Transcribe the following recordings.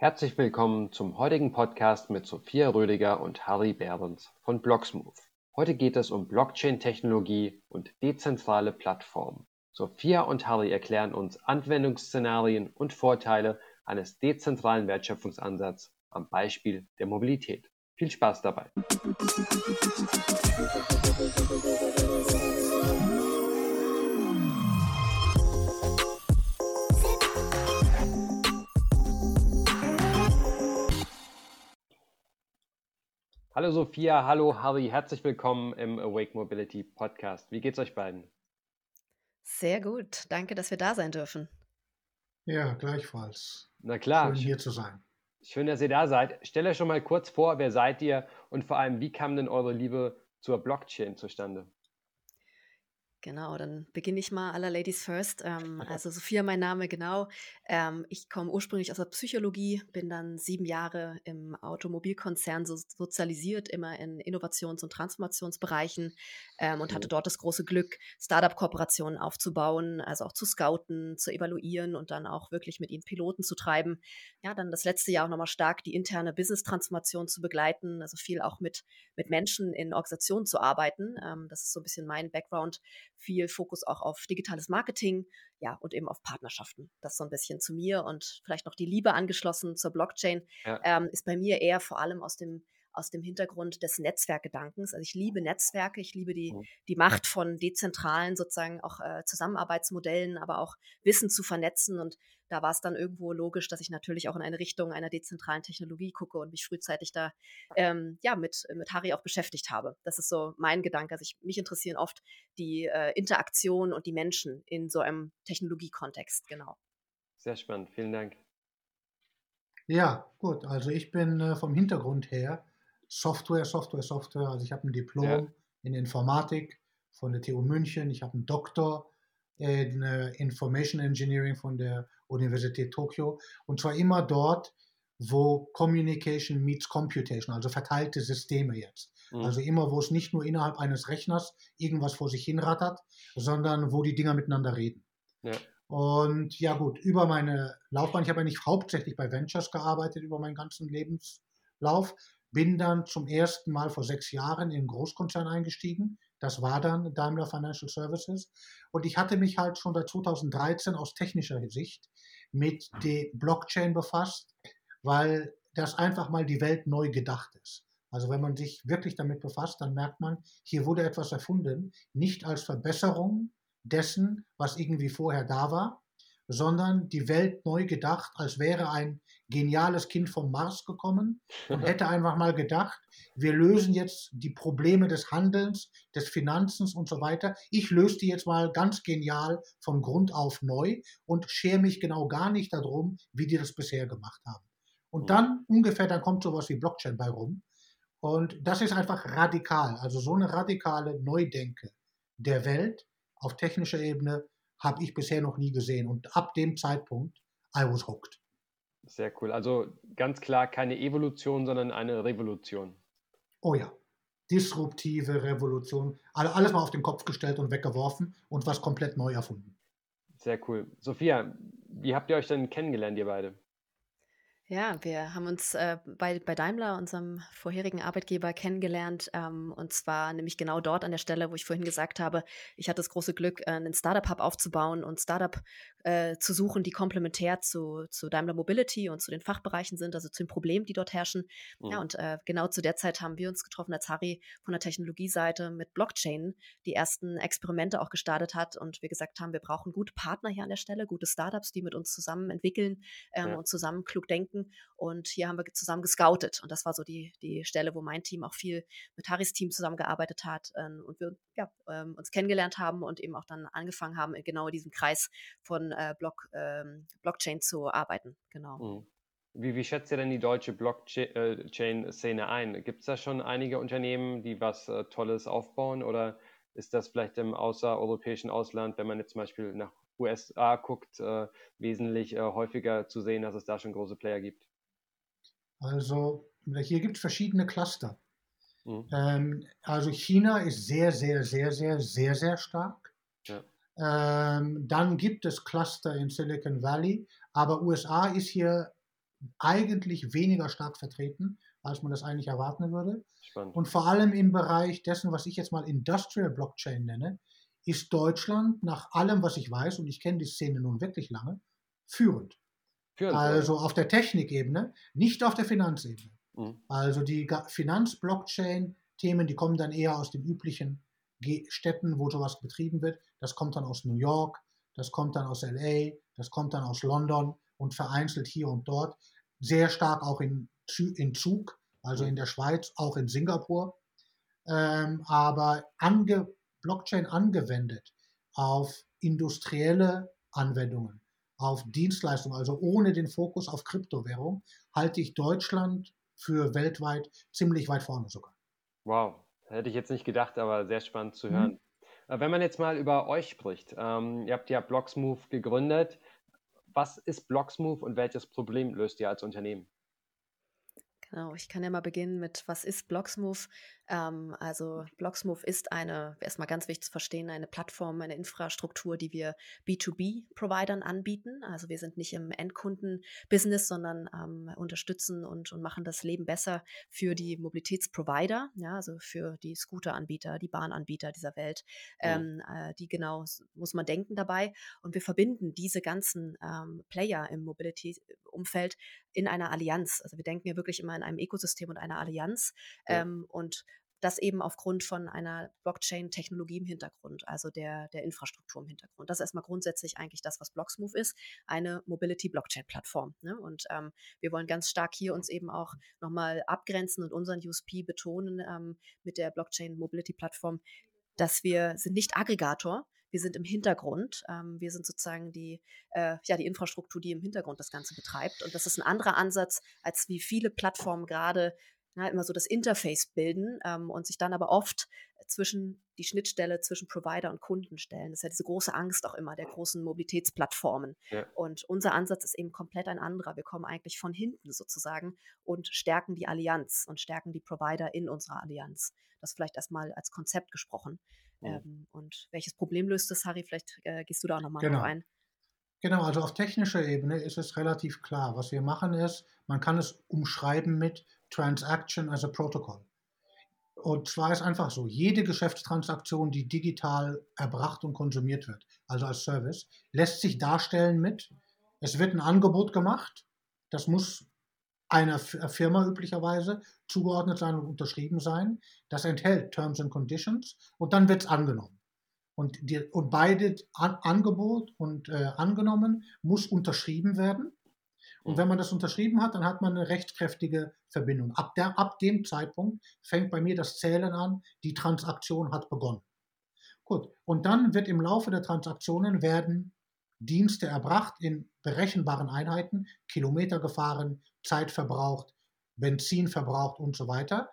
Herzlich willkommen zum heutigen Podcast mit Sophia Rödiger und Harry Behrens von Blocksmove. Heute geht es um Blockchain-Technologie und dezentrale Plattformen. Sophia und Harry erklären uns Anwendungsszenarien und Vorteile eines dezentralen Wertschöpfungsansatzes am Beispiel der Mobilität. Viel Spaß dabei! Hallo Sophia, hallo Harry, herzlich willkommen im Awake Mobility Podcast. Wie geht's euch beiden? Sehr gut, danke, dass wir da sein dürfen. Ja, gleichfalls. Na klar. Schön hier zu sein. Schön, dass ihr da seid. Stellt euch schon mal kurz vor, wer seid ihr und vor allem, wie kam denn eure Liebe zur Blockchain zustande? Genau, dann beginne ich mal aller Ladies first. Ähm, also Sophia, mein Name, genau. Ähm, ich komme ursprünglich aus der Psychologie, bin dann sieben Jahre im Automobilkonzern so sozialisiert, immer in Innovations- und Transformationsbereichen ähm, und hatte dort das große Glück, Startup-Kooperationen aufzubauen, also auch zu scouten, zu evaluieren und dann auch wirklich mit ihnen Piloten zu treiben. Ja, dann das letzte Jahr auch nochmal stark die interne Business-Transformation zu begleiten, also viel auch mit, mit Menschen in Organisationen zu arbeiten. Ähm, das ist so ein bisschen mein Background viel Fokus auch auf digitales Marketing, ja, und eben auf Partnerschaften. Das so ein bisschen zu mir und vielleicht noch die Liebe angeschlossen zur Blockchain ja. ähm, ist bei mir eher vor allem aus dem aus dem Hintergrund des Netzwerkgedankens. Also ich liebe Netzwerke, ich liebe die, mhm. die Macht von dezentralen sozusagen auch äh, Zusammenarbeitsmodellen, aber auch Wissen zu vernetzen. Und da war es dann irgendwo logisch, dass ich natürlich auch in eine Richtung einer dezentralen Technologie gucke und mich frühzeitig da ähm, ja, mit, mit Harry auch beschäftigt habe. Das ist so mein Gedanke. Also ich, mich interessieren oft die äh, Interaktion und die Menschen in so einem Technologiekontext, genau. Sehr spannend, vielen Dank. Ja, gut. Also ich bin äh, vom Hintergrund her Software, Software, Software. Also ich habe ein Diplom ja. in Informatik von der TU München. Ich habe einen Doktor in uh, Information Engineering von der Universität Tokio. Und zwar immer dort, wo Communication meets Computation, also verteilte Systeme jetzt. Mhm. Also immer, wo es nicht nur innerhalb eines Rechners irgendwas vor sich hinrattert, sondern wo die Dinger miteinander reden. Ja. Und ja gut, über meine Laufbahn, ich habe eigentlich hauptsächlich bei Ventures gearbeitet über meinen ganzen Lebenslauf, bin dann zum ersten Mal vor sechs Jahren in einen Großkonzern eingestiegen. Das war dann Daimler Financial Services. Und ich hatte mich halt schon seit 2013 aus technischer Sicht mit der Blockchain befasst, weil das einfach mal die Welt neu gedacht ist. Also wenn man sich wirklich damit befasst, dann merkt man, hier wurde etwas erfunden, nicht als Verbesserung dessen, was irgendwie vorher da war, sondern die Welt neu gedacht, als wäre ein geniales Kind vom Mars gekommen und hätte einfach mal gedacht, wir lösen jetzt die Probleme des Handelns, des Finanzens und so weiter. Ich löse die jetzt mal ganz genial von Grund auf neu und schere mich genau gar nicht darum, wie die das bisher gemacht haben. Und dann ungefähr, dann kommt sowas wie Blockchain bei rum. Und das ist einfach radikal, also so eine radikale Neudenke der Welt auf technischer Ebene habe ich bisher noch nie gesehen. Und ab dem Zeitpunkt, I was hooked. Sehr cool. Also ganz klar keine Evolution, sondern eine Revolution. Oh ja. Disruptive Revolution. Alles mal auf den Kopf gestellt und weggeworfen und was komplett neu erfunden. Sehr cool. Sophia, wie habt ihr euch denn kennengelernt, ihr beide? Ja, wir haben uns äh, bei, bei Daimler, unserem vorherigen Arbeitgeber, kennengelernt. Ähm, und zwar nämlich genau dort an der Stelle, wo ich vorhin gesagt habe, ich hatte das große Glück, äh, einen Startup-Hub aufzubauen und Startup äh, zu suchen, die komplementär zu, zu Daimler Mobility und zu den Fachbereichen sind, also zu den Problemen, die dort herrschen. Mhm. Ja, und äh, genau zu der Zeit haben wir uns getroffen, als Harry von der Technologieseite mit Blockchain die ersten Experimente auch gestartet hat und wir gesagt haben, wir brauchen gute Partner hier an der Stelle, gute Startups, die mit uns zusammen entwickeln ähm, ja. und zusammen klug denken Kollegen. Und hier haben wir zusammen gescoutet. Und das war so die, die Stelle, wo mein Team auch viel mit Harrys Team zusammengearbeitet hat ähm, und wir ja, ähm, uns kennengelernt haben und eben auch dann angefangen haben, in genau diesem Kreis von äh, Block, ähm, Blockchain zu arbeiten. Genau. Mhm. Wie, wie, schätzt ihr denn die deutsche Blockchain-Szene ein? Gibt es da schon einige Unternehmen, die was äh, Tolles aufbauen oder ist das vielleicht im außereuropäischen Ausland, wenn man jetzt zum Beispiel nach USA guckt, äh, wesentlich äh, häufiger zu sehen, dass es da schon große Player gibt? Also hier gibt es verschiedene Cluster. Mhm. Ähm, also China ist sehr, sehr, sehr, sehr, sehr, sehr stark. Ja. Ähm, dann gibt es Cluster in Silicon Valley, aber USA ist hier eigentlich weniger stark vertreten, als man das eigentlich erwarten würde. Spannend. Und vor allem im Bereich dessen, was ich jetzt mal Industrial Blockchain nenne, ist Deutschland nach allem, was ich weiß, und ich kenne die Szene nun wirklich lange, führend. führend also auf der Technikebene, nicht auf der Finanzebene. Mhm. Also die Finanz-Blockchain-Themen, die kommen dann eher aus den üblichen Städten, wo sowas betrieben wird. Das kommt dann aus New York, das kommt dann aus LA, das kommt dann aus London und vereinzelt hier und dort. Sehr stark auch in, in Zug, also in der Schweiz, auch in Singapur. Ähm, aber ange, Blockchain angewendet auf industrielle Anwendungen, auf Dienstleistungen, also ohne den Fokus auf Kryptowährung, halte ich Deutschland für weltweit ziemlich weit vorne sogar. Wow, hätte ich jetzt nicht gedacht, aber sehr spannend zu mhm. hören. Mhm. Wenn man jetzt mal über euch spricht, ähm, ihr habt ja Blocksmove gegründet. Was ist Blocksmove und welches Problem löst ihr als Unternehmen? Genau, ich kann ja mal beginnen mit, was ist Blocksmove? Ähm, also Blocksmove ist eine, erstmal ganz wichtig zu verstehen, eine Plattform, eine Infrastruktur, die wir B2B-Providern anbieten. Also wir sind nicht im Endkunden-Business, sondern ähm, unterstützen und, und machen das Leben besser für die Mobilitätsprovider, ja, also für die Scooter-Anbieter, die Bahnanbieter dieser Welt. Ähm, äh, die genau muss man denken dabei. Und wir verbinden diese ganzen ähm, Player im Mobility-Umfeld in einer Allianz. Also wir denken ja wirklich immer in einem Ökosystem und einer Allianz. Ja. Ähm, und das eben aufgrund von einer Blockchain-Technologie im Hintergrund, also der, der Infrastruktur im Hintergrund. Das ist erstmal grundsätzlich eigentlich das, was Blocksmove ist, eine Mobility-Blockchain-Plattform. Ne? Und ähm, wir wollen ganz stark hier uns eben auch nochmal abgrenzen und unseren USP betonen ähm, mit der Blockchain-Mobility-Plattform, dass wir sind nicht Aggregator, wir sind im Hintergrund. Ähm, wir sind sozusagen die, äh, ja, die Infrastruktur, die im Hintergrund das Ganze betreibt. Und das ist ein anderer Ansatz, als wie viele Plattformen gerade ja, immer so das Interface bilden ähm, und sich dann aber oft zwischen die Schnittstelle zwischen Provider und Kunden stellen. Das ist ja diese große Angst auch immer der großen Mobilitätsplattformen. Ja. Und unser Ansatz ist eben komplett ein anderer. Wir kommen eigentlich von hinten sozusagen und stärken die Allianz und stärken die Provider in unserer Allianz. Das vielleicht erstmal als Konzept gesprochen. Mhm. Ähm, und welches Problem löst das, Harry? Vielleicht äh, gehst du da auch nochmal genau. ein. Genau, also auf technischer Ebene ist es relativ klar. Was wir machen ist, man kann es umschreiben mit Transaction as a Protocol. Und zwar ist einfach so, jede Geschäftstransaktion, die digital erbracht und konsumiert wird, also als Service, lässt sich darstellen mit, es wird ein Angebot gemacht, das muss einer Firma üblicherweise zugeordnet sein und unterschrieben sein, das enthält Terms and Conditions und dann wird es angenommen. Und, die, und beide An Angebot und äh, angenommen muss unterschrieben werden und wenn man das unterschrieben hat, dann hat man eine rechtskräftige Verbindung. Ab, der, ab dem Zeitpunkt fängt bei mir das Zählen an, die Transaktion hat begonnen. Gut, und dann wird im Laufe der Transaktionen werden Dienste erbracht in berechenbaren Einheiten, Kilometer gefahren, Zeit verbraucht, Benzin verbraucht und so weiter.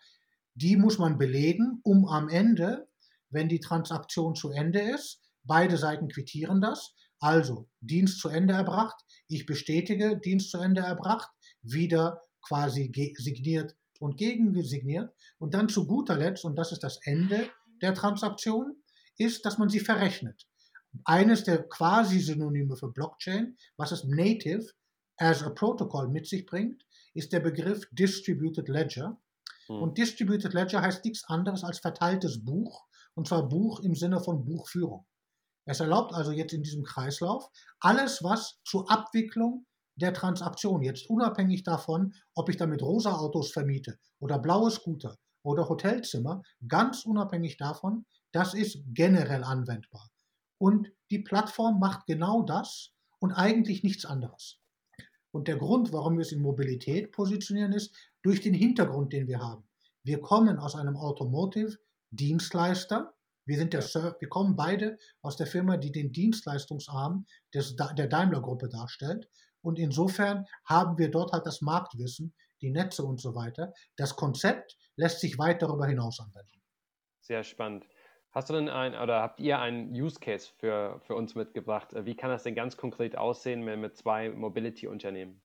Die muss man belegen, um am Ende, wenn die Transaktion zu Ende ist, beide Seiten quittieren das, also Dienst zu Ende erbracht, ich bestätige Dienst zu Ende erbracht, wieder quasi signiert und gegensigniert. Und dann zu guter Letzt, und das ist das Ende der Transaktion, ist, dass man sie verrechnet. Eines der quasi Synonyme für Blockchain, was es Native as a Protocol mit sich bringt, ist der Begriff Distributed Ledger. Hm. Und Distributed Ledger heißt nichts anderes als verteiltes Buch, und zwar Buch im Sinne von Buchführung. Es erlaubt also jetzt in diesem Kreislauf alles, was zur Abwicklung der Transaktion, jetzt unabhängig davon, ob ich damit rosa Autos vermiete oder blaue Scooter oder Hotelzimmer, ganz unabhängig davon, das ist generell anwendbar. Und die Plattform macht genau das und eigentlich nichts anderes. Und der Grund, warum wir es in Mobilität positionieren, ist durch den Hintergrund, den wir haben. Wir kommen aus einem Automotive-Dienstleister, wir, sind der Surf, wir kommen beide aus der Firma, die den Dienstleistungsarm des, der Daimler-Gruppe darstellt. Und insofern haben wir dort halt das Marktwissen, die Netze und so weiter. Das Konzept lässt sich weit darüber hinaus anwenden. Sehr spannend. Hast du denn ein oder habt ihr einen Use Case für, für uns mitgebracht? Wie kann das denn ganz konkret aussehen mit zwei Mobility-Unternehmen?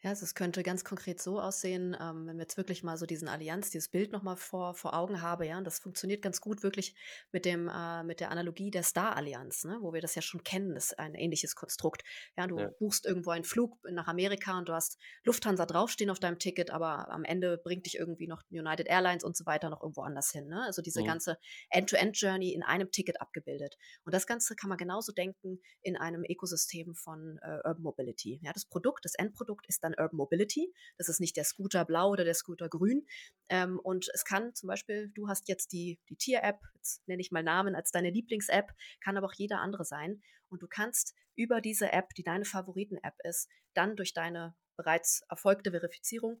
Ja, also es könnte ganz konkret so aussehen, ähm, wenn wir jetzt wirklich mal so diesen Allianz, dieses Bild nochmal vor, vor Augen haben, ja, und das funktioniert ganz gut wirklich mit dem, äh, mit der Analogie der Star-Allianz, ne, wo wir das ja schon kennen, das ist ein ähnliches Konstrukt. Ja, du ja. buchst irgendwo einen Flug nach Amerika und du hast Lufthansa draufstehen auf deinem Ticket, aber am Ende bringt dich irgendwie noch United Airlines und so weiter noch irgendwo anders hin. Ne? Also diese mhm. ganze End-to-End-Journey in einem Ticket abgebildet. Und das Ganze kann man genauso denken in einem Ökosystem von äh, Urban Mobility. Ja, das Produkt, das Endprodukt ist dann dann Urban Mobility. Das ist nicht der Scooter blau oder der Scooter grün. Ähm, und es kann zum Beispiel, du hast jetzt die, die Tier-App, jetzt nenne ich mal Namen als deine Lieblings-App, kann aber auch jeder andere sein. Und du kannst über diese App, die deine Favoriten-App ist, dann durch deine bereits erfolgte Verifizierung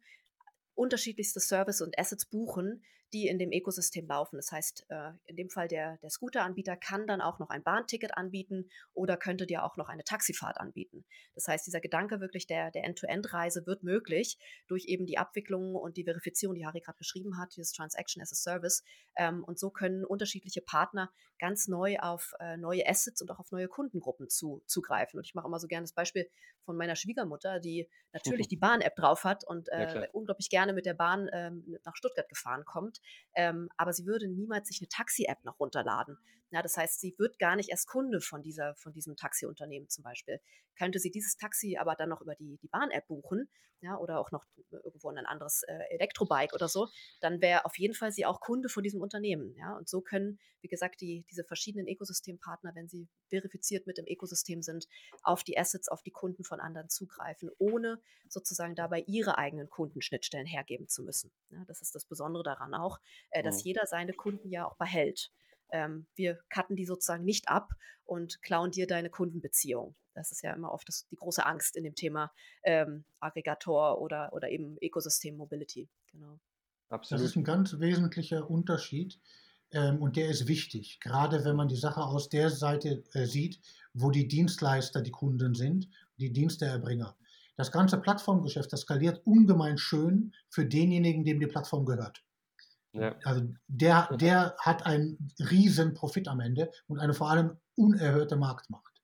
unterschiedlichste Service und Assets buchen, die in dem Ökosystem laufen. Das heißt, äh, in dem Fall der, der Scooter-Anbieter kann dann auch noch ein Bahnticket anbieten oder könnte dir auch noch eine Taxifahrt anbieten. Das heißt, dieser Gedanke wirklich der, der End-to-End-Reise wird möglich durch eben die Abwicklung und die Verifizierung, die Harry gerade beschrieben hat, dieses Transaction as a Service. Ähm, und so können unterschiedliche Partner ganz neu auf äh, neue Assets und auch auf neue Kundengruppen zu, zugreifen. Und ich mache immer so gerne das Beispiel von meiner Schwiegermutter, die natürlich die Bahn-App drauf hat und äh, ja, unglaublich gerne mit der Bahn ähm, nach Stuttgart gefahren kommt ähm, aber sie würde niemals sich eine Taxi-App noch runterladen. Ja, das heißt, sie wird gar nicht erst Kunde von, dieser, von diesem Taxiunternehmen zum Beispiel. Könnte sie dieses Taxi aber dann noch über die, die Bahn-App buchen ja, oder auch noch irgendwo ein anderes äh, Elektrobike oder so, dann wäre auf jeden Fall sie auch Kunde von diesem Unternehmen. Ja? Und so können, wie gesagt, die, diese verschiedenen Ökosystempartner, wenn sie verifiziert mit dem Ökosystem sind, auf die Assets, auf die Kunden von anderen zugreifen, ohne sozusagen dabei ihre eigenen Kundenschnittstellen hergeben zu müssen. Ja? Das ist das Besondere daran auch, äh, dass mhm. jeder seine Kunden ja auch behält ähm, wir cutten die sozusagen nicht ab und klauen dir deine Kundenbeziehung. Das ist ja immer oft das, die große Angst in dem Thema ähm, Aggregator oder, oder eben Ökosystem Mobility. Genau. Absolut. Das ist ein ganz wesentlicher Unterschied ähm, und der ist wichtig, gerade wenn man die Sache aus der Seite äh, sieht, wo die Dienstleister die Kunden sind, die Diensteerbringer. Das ganze Plattformgeschäft, das skaliert ungemein schön für denjenigen, dem die Plattform gehört. Ja. Also der, der hat einen riesen Profit am Ende und eine vor allem unerhörte Marktmacht.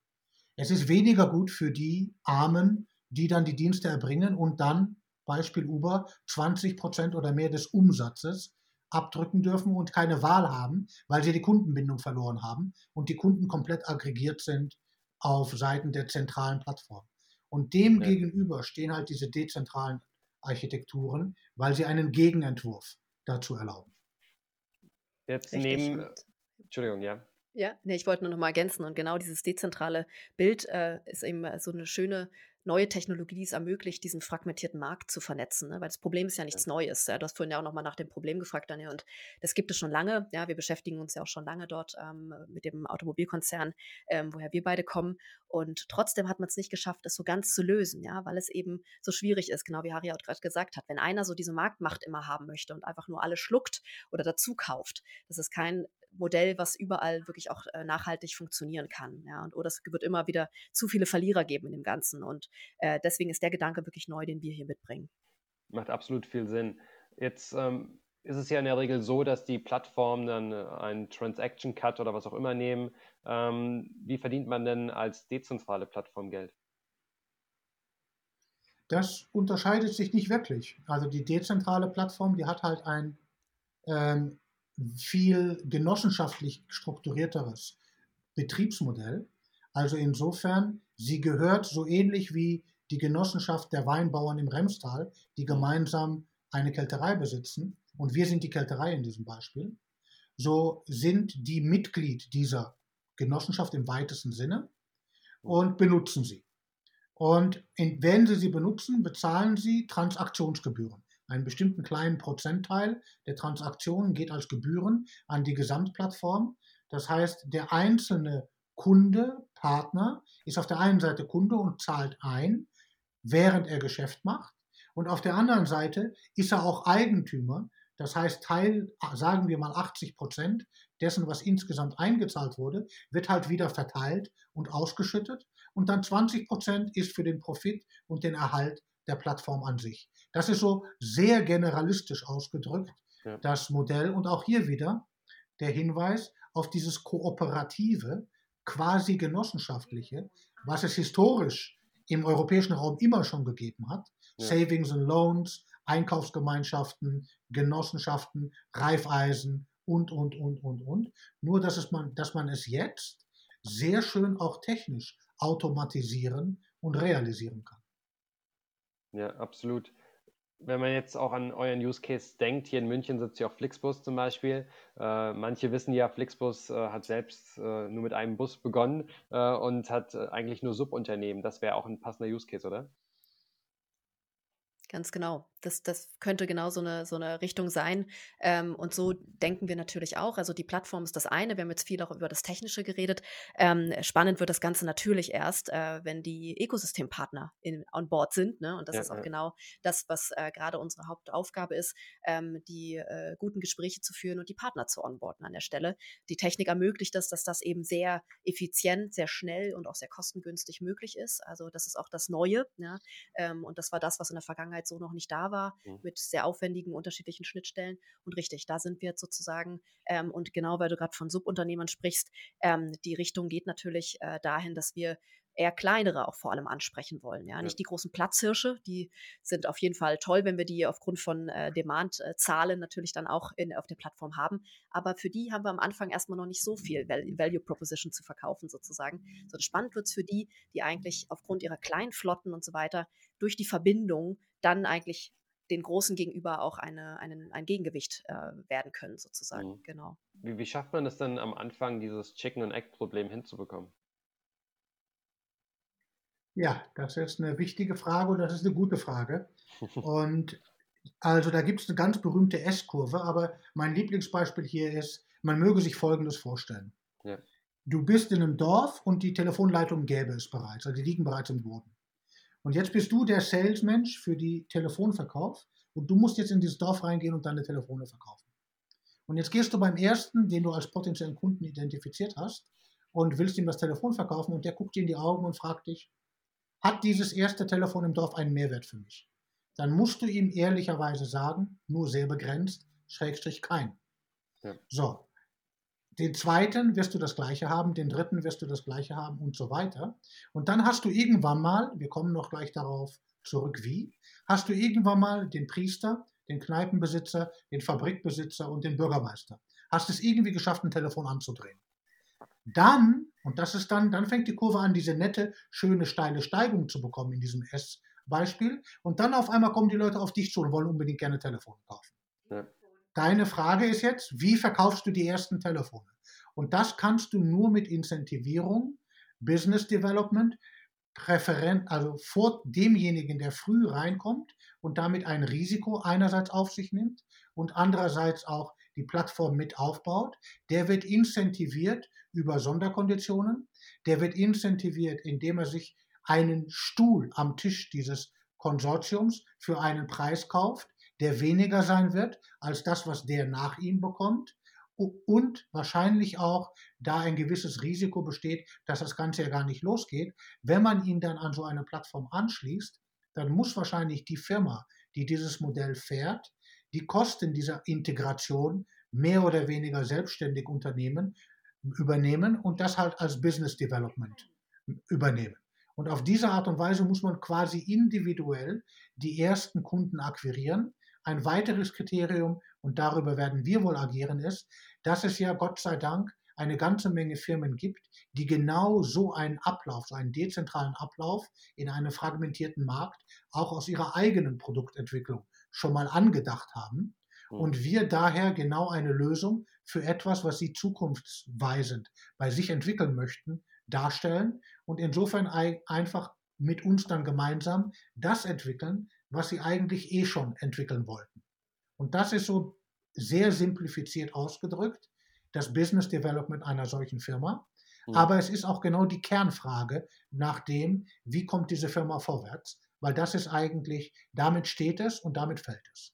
Es ist weniger gut für die Armen, die dann die Dienste erbringen und dann, Beispiel Uber, 20 Prozent oder mehr des Umsatzes abdrücken dürfen und keine Wahl haben, weil sie die Kundenbindung verloren haben und die Kunden komplett aggregiert sind auf Seiten der zentralen Plattform. Und dem ja. gegenüber stehen halt diese dezentralen Architekturen, weil sie einen Gegenentwurf dazu erlauben. Jetzt Richtig. nehmen, Entschuldigung, ja. Ja, nee, ich wollte nur noch mal ergänzen und genau dieses dezentrale Bild äh, ist eben so eine schöne neue Technologie, die es ermöglicht, diesen fragmentierten Markt zu vernetzen. Ne? Weil das Problem ist ja nichts Neues. Ja? Du hast vorhin ja auch nochmal nach dem Problem gefragt, Daniel. Und das gibt es schon lange. Ja, wir beschäftigen uns ja auch schon lange dort ähm, mit dem Automobilkonzern, ähm, woher wir beide kommen. Und trotzdem hat man es nicht geschafft, es so ganz zu lösen, ja, weil es eben so schwierig ist, genau wie Harry auch gerade gesagt hat. Wenn einer so diese Marktmacht immer haben möchte und einfach nur alle schluckt oder dazu kauft, das ist kein Modell, was überall wirklich auch äh, nachhaltig funktionieren kann. Ja, und oder es wird immer wieder zu viele Verlierer geben in dem Ganzen. Und äh, deswegen ist der Gedanke wirklich neu, den wir hier mitbringen. Macht absolut viel Sinn. Jetzt ähm, ist es ja in der Regel so, dass die Plattformen dann äh, einen Transaction Cut oder was auch immer nehmen. Ähm, wie verdient man denn als dezentrale Plattform Geld? Das unterscheidet sich nicht wirklich. Also die dezentrale Plattform, die hat halt ein ähm, viel genossenschaftlich strukturierteres Betriebsmodell. Also insofern, sie gehört so ähnlich wie die Genossenschaft der Weinbauern im Remstal, die gemeinsam eine Kälterei besitzen, und wir sind die Kälterei in diesem Beispiel, so sind die Mitglied dieser Genossenschaft im weitesten Sinne und benutzen sie. Und wenn sie sie benutzen, bezahlen sie Transaktionsgebühren. Einen bestimmten kleinen Prozentteil der Transaktionen geht als Gebühren an die Gesamtplattform. Das heißt, der einzelne Kunde, Partner, ist auf der einen Seite Kunde und zahlt ein, während er Geschäft macht. Und auf der anderen Seite ist er auch Eigentümer. Das heißt, Teil, sagen wir mal 80 Prozent dessen, was insgesamt eingezahlt wurde, wird halt wieder verteilt und ausgeschüttet. Und dann 20 Prozent ist für den Profit und den Erhalt der Plattform an sich. Das ist so sehr generalistisch ausgedrückt, ja. das Modell. Und auch hier wieder der Hinweis auf dieses kooperative, quasi genossenschaftliche, was es historisch im europäischen Raum immer schon gegeben hat, Ja. Savings and Loans, Einkaufsgemeinschaften, Genossenschaften, Reifeisen und, und, und, und, und. Nur, dass, es man, dass man es jetzt sehr schön auch technisch automatisieren und realisieren kann. Ja, absolut. Wenn man jetzt auch an euren Use Case denkt, hier in München sitzt ja auch Flixbus zum Beispiel. Äh, manche wissen ja, Flixbus äh, hat selbst äh, nur mit einem Bus begonnen äh, und hat äh, eigentlich nur Subunternehmen. Das wäre auch ein passender Use Case, oder? Ganz genau. Das, das könnte genau so eine, so eine Richtung sein. Ähm, und so denken wir natürlich auch. Also die Plattform ist das eine. Wir haben jetzt viel auch über das Technische geredet. Ähm, spannend wird das Ganze natürlich erst, äh, wenn die Ökosystempartner in, on board sind. Ne? Und das ja, ist auch ja. genau das, was äh, gerade unsere Hauptaufgabe ist, ähm, die äh, guten Gespräche zu führen und die Partner zu onboarden an der Stelle. Die Technik ermöglicht das, dass das eben sehr effizient, sehr schnell und auch sehr kostengünstig möglich ist. Also das ist auch das Neue. Ja? Ähm, und das war das, was in der Vergangenheit so noch nicht da war war, mhm. mit sehr aufwendigen unterschiedlichen Schnittstellen. Und richtig, da sind wir jetzt sozusagen, ähm, und genau weil du gerade von Subunternehmern sprichst, ähm, die Richtung geht natürlich äh, dahin, dass wir eher kleinere auch vor allem ansprechen wollen. Ja, nicht die großen Platzhirsche, die sind auf jeden Fall toll, wenn wir die aufgrund von äh, Demand-Zahlen natürlich dann auch in, auf der Plattform haben. Aber für die haben wir am Anfang erstmal noch nicht so viel Value Proposition zu verkaufen sozusagen. So spannend wird es für die, die eigentlich aufgrund ihrer kleinen Flotten und so weiter durch die Verbindung dann eigentlich den Großen gegenüber auch eine, einen, ein Gegengewicht äh, werden können, sozusagen. Mhm. Genau. Wie, wie schafft man es denn am Anfang, dieses Chicken and Egg-Problem hinzubekommen? Ja, das ist eine wichtige Frage und das ist eine gute Frage. Und also da gibt es eine ganz berühmte S-Kurve, aber mein Lieblingsbeispiel hier ist, man möge sich Folgendes vorstellen. Ja. Du bist in einem Dorf und die Telefonleitung gäbe es bereits, also die liegen bereits im Boden. Und jetzt bist du der Salesmensch für die Telefonverkauf und du musst jetzt in dieses Dorf reingehen und deine Telefone verkaufen. Und jetzt gehst du beim ersten, den du als potenziellen Kunden identifiziert hast, und willst ihm das Telefon verkaufen und der guckt dir in die Augen und fragt dich, hat dieses erste Telefon im Dorf einen Mehrwert für mich? Dann musst du ihm ehrlicherweise sagen, nur sehr begrenzt, Schrägstrich kein. Ja. So, den zweiten wirst du das gleiche haben, den dritten wirst du das gleiche haben und so weiter. Und dann hast du irgendwann mal, wir kommen noch gleich darauf zurück, wie, hast du irgendwann mal den Priester, den Kneipenbesitzer, den Fabrikbesitzer und den Bürgermeister. Hast es irgendwie geschafft, ein Telefon anzudrehen. Dann, und das ist dann, dann fängt die Kurve an, diese nette, schöne, steile Steigung zu bekommen in diesem S-Beispiel. Und dann auf einmal kommen die Leute auf dich zu und wollen unbedingt gerne Telefone kaufen. Ja. Deine Frage ist jetzt, wie verkaufst du die ersten Telefone? Und das kannst du nur mit Incentivierung, Business Development, Präferent, also vor demjenigen, der früh reinkommt und damit ein Risiko einerseits auf sich nimmt und andererseits auch die Plattform mit aufbaut, der wird incentiviert über Sonderkonditionen, der wird incentiviert, indem er sich einen Stuhl am Tisch dieses Konsortiums für einen Preis kauft, der weniger sein wird als das, was der nach ihm bekommt. Und wahrscheinlich auch, da ein gewisses Risiko besteht, dass das Ganze ja gar nicht losgeht. Wenn man ihn dann an so eine Plattform anschließt, dann muss wahrscheinlich die Firma, die dieses Modell fährt, die Kosten dieser Integration mehr oder weniger selbstständig unternehmen, übernehmen und das halt als Business Development übernehmen. Und auf diese Art und Weise muss man quasi individuell die ersten Kunden akquirieren, ein weiteres Kriterium, und darüber werden wir wohl agieren, ist, dass es ja Gott sei Dank eine ganze Menge Firmen gibt, die genau so einen Ablauf, so einen dezentralen Ablauf in einem fragmentierten Markt auch aus ihrer eigenen Produktentwicklung schon mal angedacht haben. Hm. Und wir daher genau eine Lösung für etwas, was sie zukunftsweisend bei sich entwickeln möchten, darstellen und insofern einfach mit uns dann gemeinsam das entwickeln, was sie eigentlich eh schon entwickeln wollten. Und das ist so sehr simplifiziert ausgedrückt, das Business Development einer solchen Firma. Mhm. Aber es ist auch genau die Kernfrage nach dem, wie kommt diese Firma vorwärts, weil das ist eigentlich, damit steht es und damit fällt es.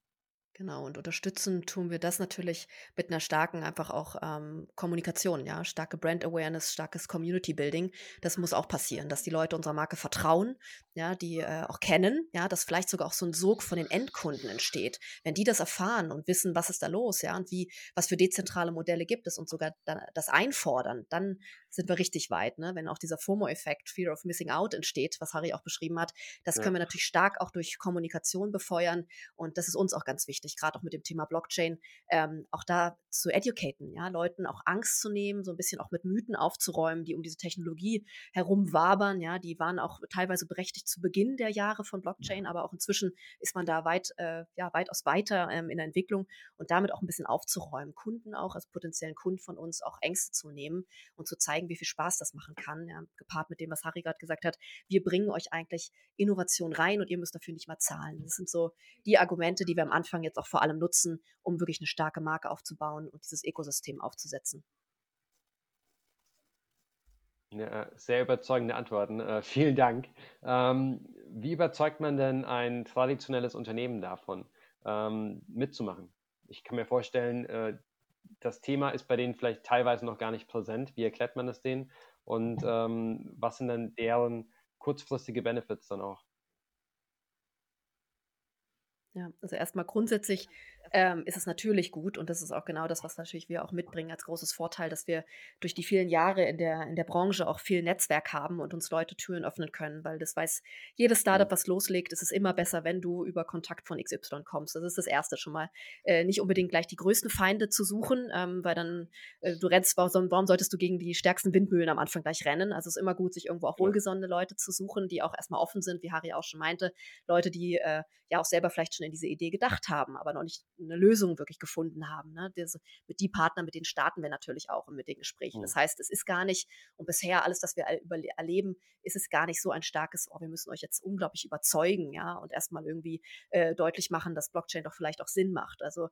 Genau, und unterstützen tun wir das natürlich mit einer starken einfach auch ähm, Kommunikation, ja, starke Brand Awareness, starkes Community Building. Das muss auch passieren, dass die Leute unserer Marke vertrauen, ja, die äh, auch kennen, ja, dass vielleicht sogar auch so ein Sog von den Endkunden entsteht. Wenn die das erfahren und wissen, was ist da los, ja, und wie, was für dezentrale Modelle gibt es und sogar das einfordern, dann sind wir richtig weit, ne? Wenn auch dieser FOMO-Effekt, Fear of Missing Out entsteht, was Harry auch beschrieben hat, das ja. können wir natürlich stark auch durch Kommunikation befeuern und das ist uns auch ganz wichtig, gerade auch mit dem Thema Blockchain, ähm, auch da zu educaten, ja, Leuten auch Angst zu nehmen, so ein bisschen auch mit Mythen aufzuräumen, die um diese Technologie herum wabern, ja, die waren auch teilweise berechtigt zu Beginn der Jahre von Blockchain, aber auch inzwischen ist man da weit, äh, ja, weitaus weiter ähm, in der Entwicklung und damit auch ein bisschen aufzuräumen, Kunden auch als potenziellen Kunden von uns auch Ängste zu nehmen und zu zeigen, zeigen, wie viel Spaß das machen kann, ja, gepaart mit dem, was Harry gerade gesagt hat. Wir bringen euch eigentlich Innovation rein und ihr müsst dafür nicht mal zahlen. Das sind so die Argumente, die wir am Anfang jetzt auch vor allem nutzen, um wirklich eine starke Marke aufzubauen und dieses Ökosystem aufzusetzen. Ja, sehr überzeugende Antworten. Äh, vielen Dank. Ähm, wie überzeugt man denn ein traditionelles Unternehmen davon, ähm, mitzumachen? Ich kann mir vorstellen, äh, das Thema ist bei denen vielleicht teilweise noch gar nicht präsent. Wie erklärt man es denen? Und ähm, was sind dann deren kurzfristige Benefits dann auch? Ja, also erstmal grundsätzlich ähm, ist es natürlich gut und das ist auch genau das, was natürlich wir auch mitbringen als großes Vorteil, dass wir durch die vielen Jahre in der, in der Branche auch viel Netzwerk haben und uns Leute Türen öffnen können, weil das weiß jedes Startup, mhm. was loslegt, ist es immer besser, wenn du über Kontakt von XY kommst. Das ist das Erste schon mal. Äh, nicht unbedingt gleich die größten Feinde zu suchen, ähm, weil dann äh, du rennst, warum, warum solltest du gegen die stärksten Windmühlen am Anfang gleich rennen? Also es ist immer gut, sich irgendwo auch wohlgesonnene Leute zu suchen, die auch erstmal offen sind, wie Harry auch schon meinte, Leute, die äh, ja auch selber vielleicht schon in diese Idee gedacht haben, aber noch nicht eine Lösung wirklich gefunden haben. Ne? Das, mit die Partner, mit denen starten wir natürlich auch mit den Gesprächen. Mhm. Das heißt, es ist gar nicht, und bisher alles, was wir erleben, ist es gar nicht so ein starkes, oh, wir müssen euch jetzt unglaublich überzeugen, ja, und erstmal irgendwie äh, deutlich machen, dass Blockchain doch vielleicht auch Sinn macht. Also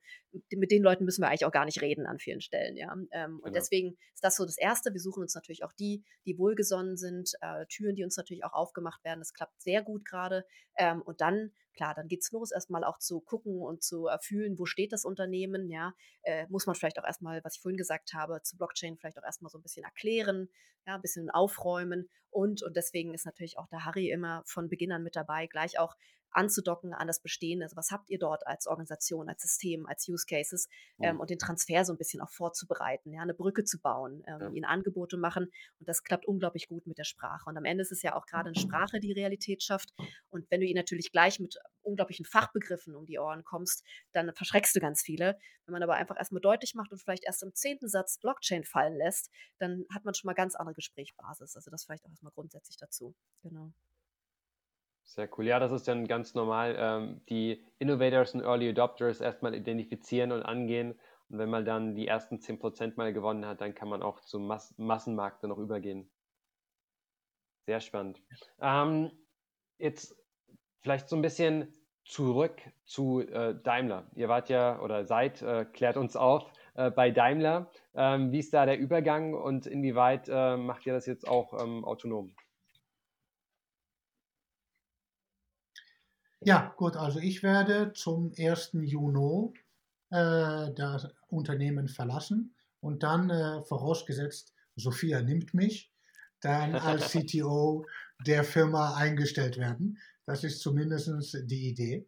mit den Leuten müssen wir eigentlich auch gar nicht reden an vielen Stellen, ja. Ähm, genau. Und deswegen ist das so das Erste. Wir suchen uns natürlich auch die, die wohlgesonnen sind, äh, Türen, die uns natürlich auch aufgemacht werden. Das klappt sehr gut gerade. Ähm, und dann klar, dann geht's los, erstmal auch zu gucken und zu fühlen, wo steht das Unternehmen, ja, äh, muss man vielleicht auch erstmal, was ich vorhin gesagt habe, zu Blockchain vielleicht auch erstmal so ein bisschen erklären, ja, ein bisschen aufräumen und, und deswegen ist natürlich auch der Harry immer von Beginn an mit dabei, gleich auch anzudocken an das Bestehende. Also was habt ihr dort als Organisation, als System, als Use Cases ähm, mhm. und den Transfer so ein bisschen auch vorzubereiten, ja, eine Brücke zu bauen, ähm, ja. ihnen Angebote machen und das klappt unglaublich gut mit der Sprache. Und am Ende ist es ja auch gerade eine Sprache, die Realität schafft. Und wenn du ihn natürlich gleich mit unglaublichen Fachbegriffen um die Ohren kommst, dann verschreckst du ganz viele. Wenn man aber einfach erstmal deutlich macht und vielleicht erst im zehnten Satz Blockchain fallen lässt, dann hat man schon mal ganz andere Gesprächsbasis. Also das vielleicht auch erstmal grundsätzlich dazu. Genau. Sehr cool. Ja, das ist dann ganz normal. Ähm, die Innovators und Early Adopters erstmal identifizieren und angehen. Und wenn man dann die ersten 10% mal gewonnen hat, dann kann man auch zum Mas Massenmarkt dann noch übergehen. Sehr spannend. Ähm, jetzt vielleicht so ein bisschen zurück zu äh, Daimler. Ihr wart ja oder seid, äh, klärt uns auf, äh, bei Daimler. Ähm, wie ist da der Übergang und inwieweit äh, macht ihr das jetzt auch ähm, autonom? Ja, gut, also ich werde zum 1. Juni äh, das Unternehmen verlassen und dann, äh, vorausgesetzt, Sophia nimmt mich, dann als CTO der Firma eingestellt werden. Das ist zumindest die Idee.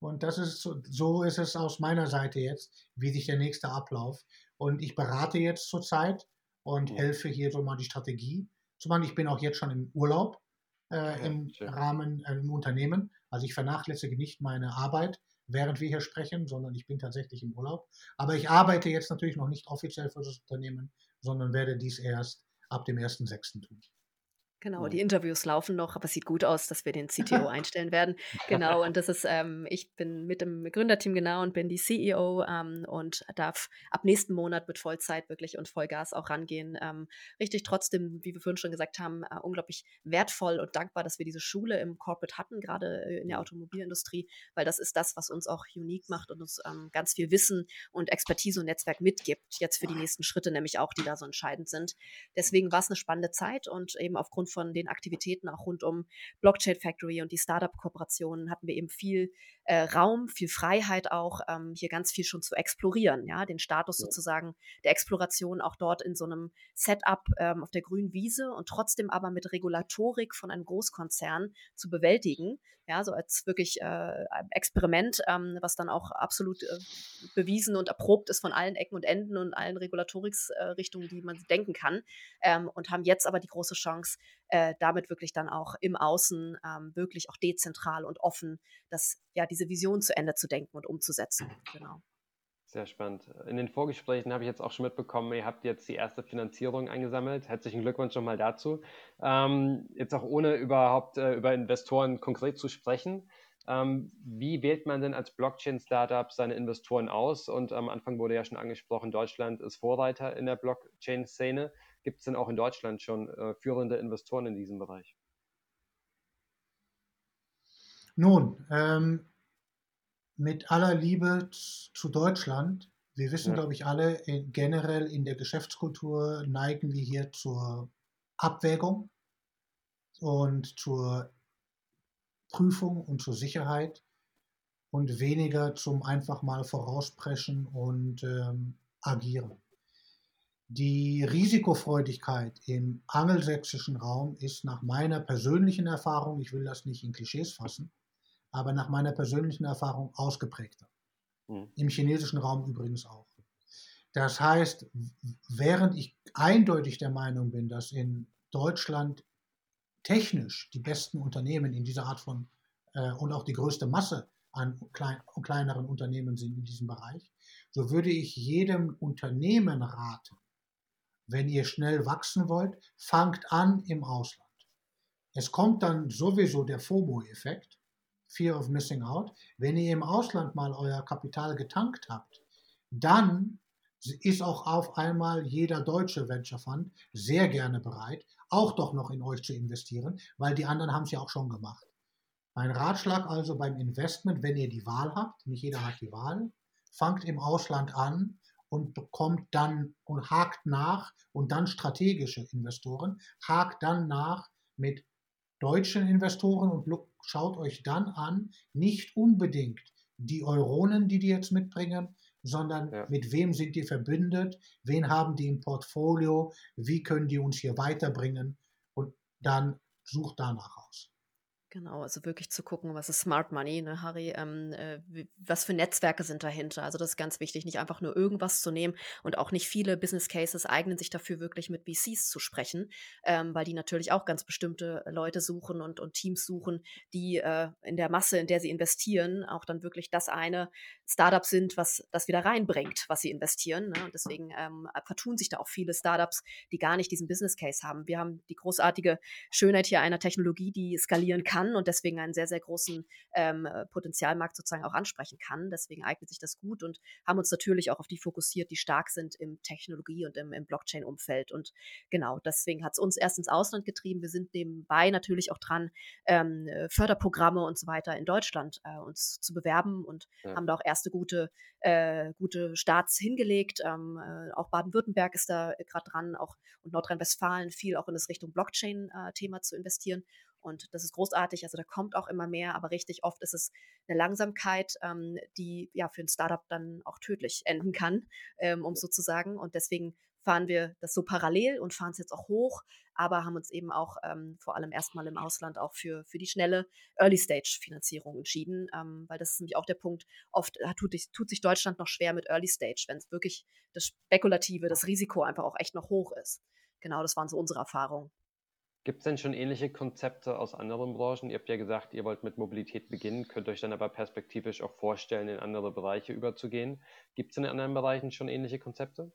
Und das ist so ist es aus meiner Seite jetzt, wie sich der nächste Ablauf. Und ich berate jetzt zurzeit und ja. helfe hier so mal die Strategie. Zumal ich bin auch jetzt schon im Urlaub äh, im ja, Rahmen äh, im Unternehmen. Also ich vernachlässige nicht meine Arbeit, während wir hier sprechen, sondern ich bin tatsächlich im Urlaub. Aber ich arbeite jetzt natürlich noch nicht offiziell für das Unternehmen, sondern werde dies erst ab dem 1.6. tun. Genau, die Interviews laufen noch, aber es sieht gut aus, dass wir den CTO einstellen werden. Genau, und das ist, ähm, ich bin mit dem Gründerteam genau und bin die CEO ähm, und darf ab nächsten Monat mit Vollzeit wirklich und Vollgas auch rangehen. Ähm, richtig trotzdem, wie wir vorhin schon gesagt haben, äh, unglaublich wertvoll und dankbar, dass wir diese Schule im Corporate hatten, gerade äh, in der Automobilindustrie, weil das ist das, was uns auch unique macht und uns ähm, ganz viel Wissen und Expertise und Netzwerk mitgibt, jetzt für die nächsten Schritte nämlich auch, die da so entscheidend sind. Deswegen war es eine spannende Zeit und eben aufgrund von den Aktivitäten auch rund um Blockchain Factory und die Startup-Kooperationen hatten wir eben viel äh, Raum, viel Freiheit auch, ähm, hier ganz viel schon zu explorieren, ja, den Status ja. sozusagen der Exploration auch dort in so einem Setup ähm, auf der grünen Wiese und trotzdem aber mit Regulatorik von einem Großkonzern zu bewältigen, ja, so als wirklich äh, Experiment, ähm, was dann auch absolut äh, bewiesen und erprobt ist von allen Ecken und Enden und allen Regulatoriksrichtungen, äh, die man denken kann. Ähm, und haben jetzt aber die große Chance, äh, damit wirklich dann auch im Außen ähm, wirklich auch dezentral und offen das, ja, diese Vision zu Ende zu denken und umzusetzen. Genau. Sehr spannend. In den Vorgesprächen habe ich jetzt auch schon mitbekommen, ihr habt jetzt die erste Finanzierung eingesammelt. Herzlichen Glückwunsch nochmal dazu. Ähm, jetzt auch ohne überhaupt äh, über Investoren konkret zu sprechen. Ähm, wie wählt man denn als Blockchain-Startup seine Investoren aus? Und am Anfang wurde ja schon angesprochen, Deutschland ist Vorreiter in der Blockchain-Szene. Gibt es denn auch in Deutschland schon äh, führende Investoren in diesem Bereich? Nun, ähm, mit aller Liebe zu Deutschland, wir wissen, ja. glaube ich, alle, in, generell in der Geschäftskultur neigen wir hier zur Abwägung und zur Prüfung und zur Sicherheit und weniger zum einfach mal vorauspreschen und ähm, agieren. Die Risikofreudigkeit im angelsächsischen Raum ist nach meiner persönlichen Erfahrung, ich will das nicht in Klischees fassen, aber nach meiner persönlichen Erfahrung ausgeprägter. Mhm. Im chinesischen Raum übrigens auch. Das heißt, während ich eindeutig der Meinung bin, dass in Deutschland technisch die besten Unternehmen in dieser Art von äh, und auch die größte Masse an klein, kleineren Unternehmen sind in diesem Bereich, so würde ich jedem Unternehmen raten, wenn ihr schnell wachsen wollt, fangt an im Ausland. Es kommt dann sowieso der FOMO-Effekt. Fear of Missing Out. Wenn ihr im Ausland mal euer Kapital getankt habt, dann ist auch auf einmal jeder deutsche Venture Fund sehr gerne bereit, auch doch noch in euch zu investieren, weil die anderen haben es ja auch schon gemacht. Mein Ratschlag also beim Investment, wenn ihr die Wahl habt, nicht jeder hat die Wahl, fangt im Ausland an und bekommt dann und hakt nach und dann strategische Investoren, hakt dann nach mit deutschen Investoren und schaut euch dann an, nicht unbedingt die Euronen, die die jetzt mitbringen, sondern ja. mit wem sind die verbündet, wen haben die im Portfolio, wie können die uns hier weiterbringen und dann sucht danach aus. Genau, also wirklich zu gucken, was ist Smart Money, ne, Harry? Ähm, äh, was für Netzwerke sind dahinter? Also das ist ganz wichtig, nicht einfach nur irgendwas zu nehmen und auch nicht viele Business Cases eignen sich dafür, wirklich mit VCs zu sprechen, ähm, weil die natürlich auch ganz bestimmte Leute suchen und, und Teams suchen, die äh, in der Masse, in der sie investieren, auch dann wirklich das eine Startup sind, was das wieder reinbringt, was sie investieren. Ne? Und deswegen ähm, vertun sich da auch viele Startups, die gar nicht diesen Business Case haben. Wir haben die großartige Schönheit hier einer Technologie, die skalieren kann kann und deswegen einen sehr, sehr großen ähm, äh, Potenzialmarkt sozusagen auch ansprechen kann. Deswegen eignet sich das gut und haben uns natürlich auch auf die fokussiert, die stark sind im Technologie- und im, im Blockchain-Umfeld. Und genau, deswegen hat es uns erst ins Ausland getrieben. Wir sind nebenbei natürlich auch dran, ähm, äh, Förderprogramme und so weiter in Deutschland äh, uns zu bewerben und ja. haben da auch erste gute, äh, gute Starts hingelegt. Ähm, äh, auch Baden-Württemberg ist da gerade dran, auch und Nordrhein-Westfalen viel auch in das Richtung Blockchain-Thema äh, zu investieren. Und das ist großartig. Also da kommt auch immer mehr, aber richtig oft ist es eine Langsamkeit, ähm, die ja für ein Startup dann auch tödlich enden kann, ähm, um so zu sagen. Und deswegen fahren wir das so parallel und fahren es jetzt auch hoch, aber haben uns eben auch ähm, vor allem erstmal im Ausland auch für, für die schnelle Early-Stage-Finanzierung entschieden, ähm, weil das ist nämlich auch der Punkt, oft äh, tut, tut sich Deutschland noch schwer mit Early-Stage, wenn es wirklich das Spekulative, das Risiko einfach auch echt noch hoch ist. Genau, das waren so unsere Erfahrungen. Gibt es denn schon ähnliche Konzepte aus anderen Branchen? Ihr habt ja gesagt, ihr wollt mit Mobilität beginnen, könnt euch dann aber perspektivisch auch vorstellen, in andere Bereiche überzugehen. Gibt es in anderen Bereichen schon ähnliche Konzepte?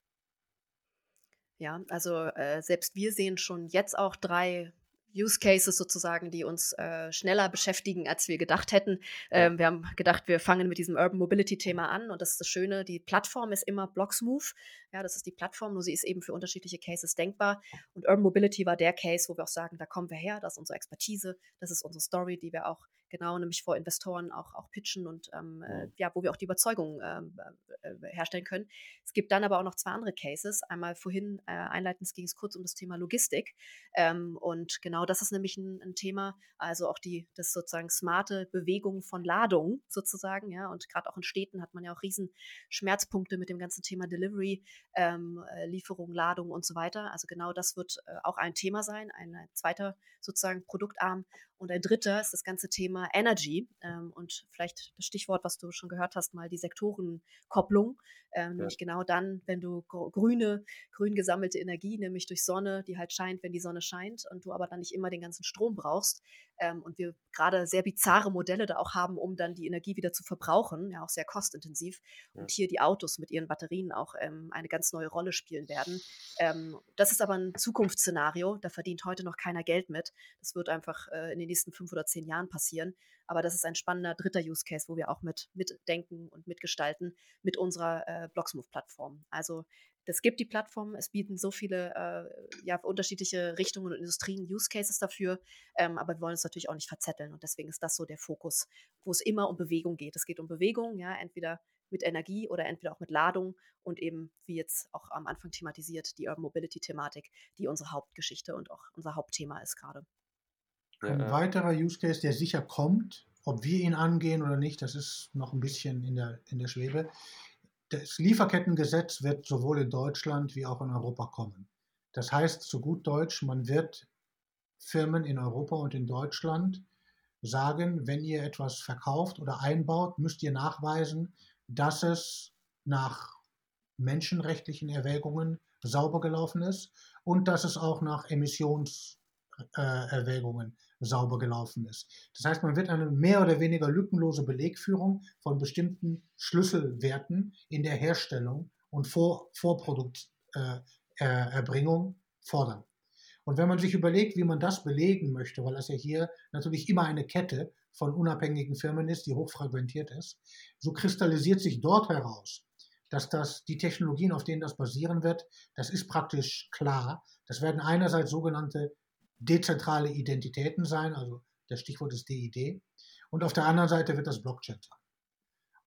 Ja, also äh, selbst wir sehen schon jetzt auch drei Use Cases sozusagen, die uns äh, schneller beschäftigen, als wir gedacht hätten. Ähm, wir haben gedacht, wir fangen mit diesem Urban Mobility Thema an und das ist das Schöne, die Plattform ist immer Blocksmove. Ja, das ist die Plattform, nur sie ist eben für unterschiedliche Cases denkbar. Und Urban Mobility war der Case, wo wir auch sagen, da kommen wir her, das ist unsere Expertise, das ist unsere Story, die wir auch genau, nämlich vor Investoren auch, auch pitchen und ähm, äh, ja, wo wir auch die Überzeugung ähm, äh, äh, herstellen können. Es gibt dann aber auch noch zwei andere Cases. Einmal vorhin äh, einleitend ging es kurz um das Thema Logistik. Ähm, und genau das ist nämlich ein, ein, Thema, also auch die, das sozusagen smarte Bewegung von Ladung sozusagen, ja. Und gerade auch in Städten hat man ja auch riesen Schmerzpunkte mit dem ganzen Thema Delivery, ähm, äh, Lieferung, Ladung und so weiter. Also genau das wird äh, auch ein Thema sein, ein, ein zweiter sozusagen Produktarm. Und ein dritter ist das ganze Thema Energy ähm, und vielleicht das Stichwort, was du schon gehört hast, mal die Sektorenkopplung. Ähm, ja. Nämlich genau dann, wenn du grüne, grün gesammelte Energie, nämlich durch Sonne, die halt scheint, wenn die Sonne scheint und du aber dann nicht immer den ganzen Strom brauchst. Ähm, und wir gerade sehr bizarre Modelle da auch haben, um dann die Energie wieder zu verbrauchen, ja auch sehr kostintensiv. Ja. Und hier die Autos mit ihren Batterien auch ähm, eine ganz neue Rolle spielen werden. Ähm, das ist aber ein Zukunftsszenario, da verdient heute noch keiner Geld mit. Das wird einfach äh, in den nächsten fünf oder zehn Jahren passieren. Aber das ist ein spannender dritter Use Case, wo wir auch mit mitdenken und mitgestalten mit unserer äh, Blocksmove-Plattform. Also es gibt die Plattform, es bieten so viele äh, ja, unterschiedliche Richtungen und Industrien Use Cases dafür, ähm, aber wir wollen uns natürlich auch nicht verzetteln und deswegen ist das so der Fokus, wo es immer um Bewegung geht. Es geht um Bewegung, ja, entweder mit Energie oder entweder auch mit Ladung und eben, wie jetzt auch am Anfang thematisiert, die Urban Mobility-Thematik, die unsere Hauptgeschichte und auch unser Hauptthema ist gerade. Ein ja, weiterer Use Case, der sicher kommt, ob wir ihn angehen oder nicht, das ist noch ein bisschen in der, in der Schwebe. Das Lieferkettengesetz wird sowohl in Deutschland wie auch in Europa kommen. Das heißt, zu gut Deutsch, man wird Firmen in Europa und in Deutschland sagen, wenn ihr etwas verkauft oder einbaut, müsst ihr nachweisen, dass es nach menschenrechtlichen Erwägungen sauber gelaufen ist und dass es auch nach Emissionserwägungen sauber gelaufen ist. Das heißt, man wird eine mehr oder weniger lückenlose Belegführung von bestimmten Schlüsselwerten in der Herstellung und Vor Vorprodukterbringung äh, fordern. Und wenn man sich überlegt, wie man das belegen möchte, weil das ja hier natürlich immer eine Kette von unabhängigen Firmen ist, die hochfragmentiert ist, so kristallisiert sich dort heraus, dass das die Technologien, auf denen das basieren wird, das ist praktisch klar. Das werden einerseits sogenannte dezentrale Identitäten sein, also das Stichwort ist DID, und auf der anderen Seite wird das Blockchain sein.